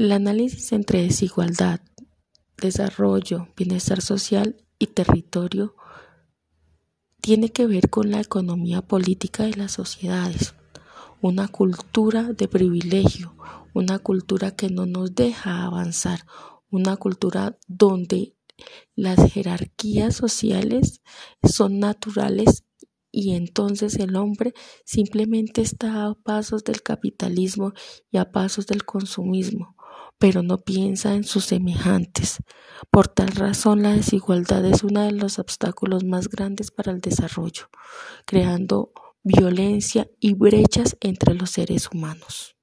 El análisis entre desigualdad, desarrollo, bienestar social y territorio tiene que ver con la economía política de las sociedades, una cultura de privilegio, una cultura que no nos deja avanzar, una cultura donde las jerarquías sociales son naturales y entonces el hombre simplemente está a pasos del capitalismo y a pasos del consumismo, pero no piensa en sus semejantes. Por tal razón la desigualdad es uno de los obstáculos más grandes para el desarrollo, creando violencia y brechas entre los seres humanos.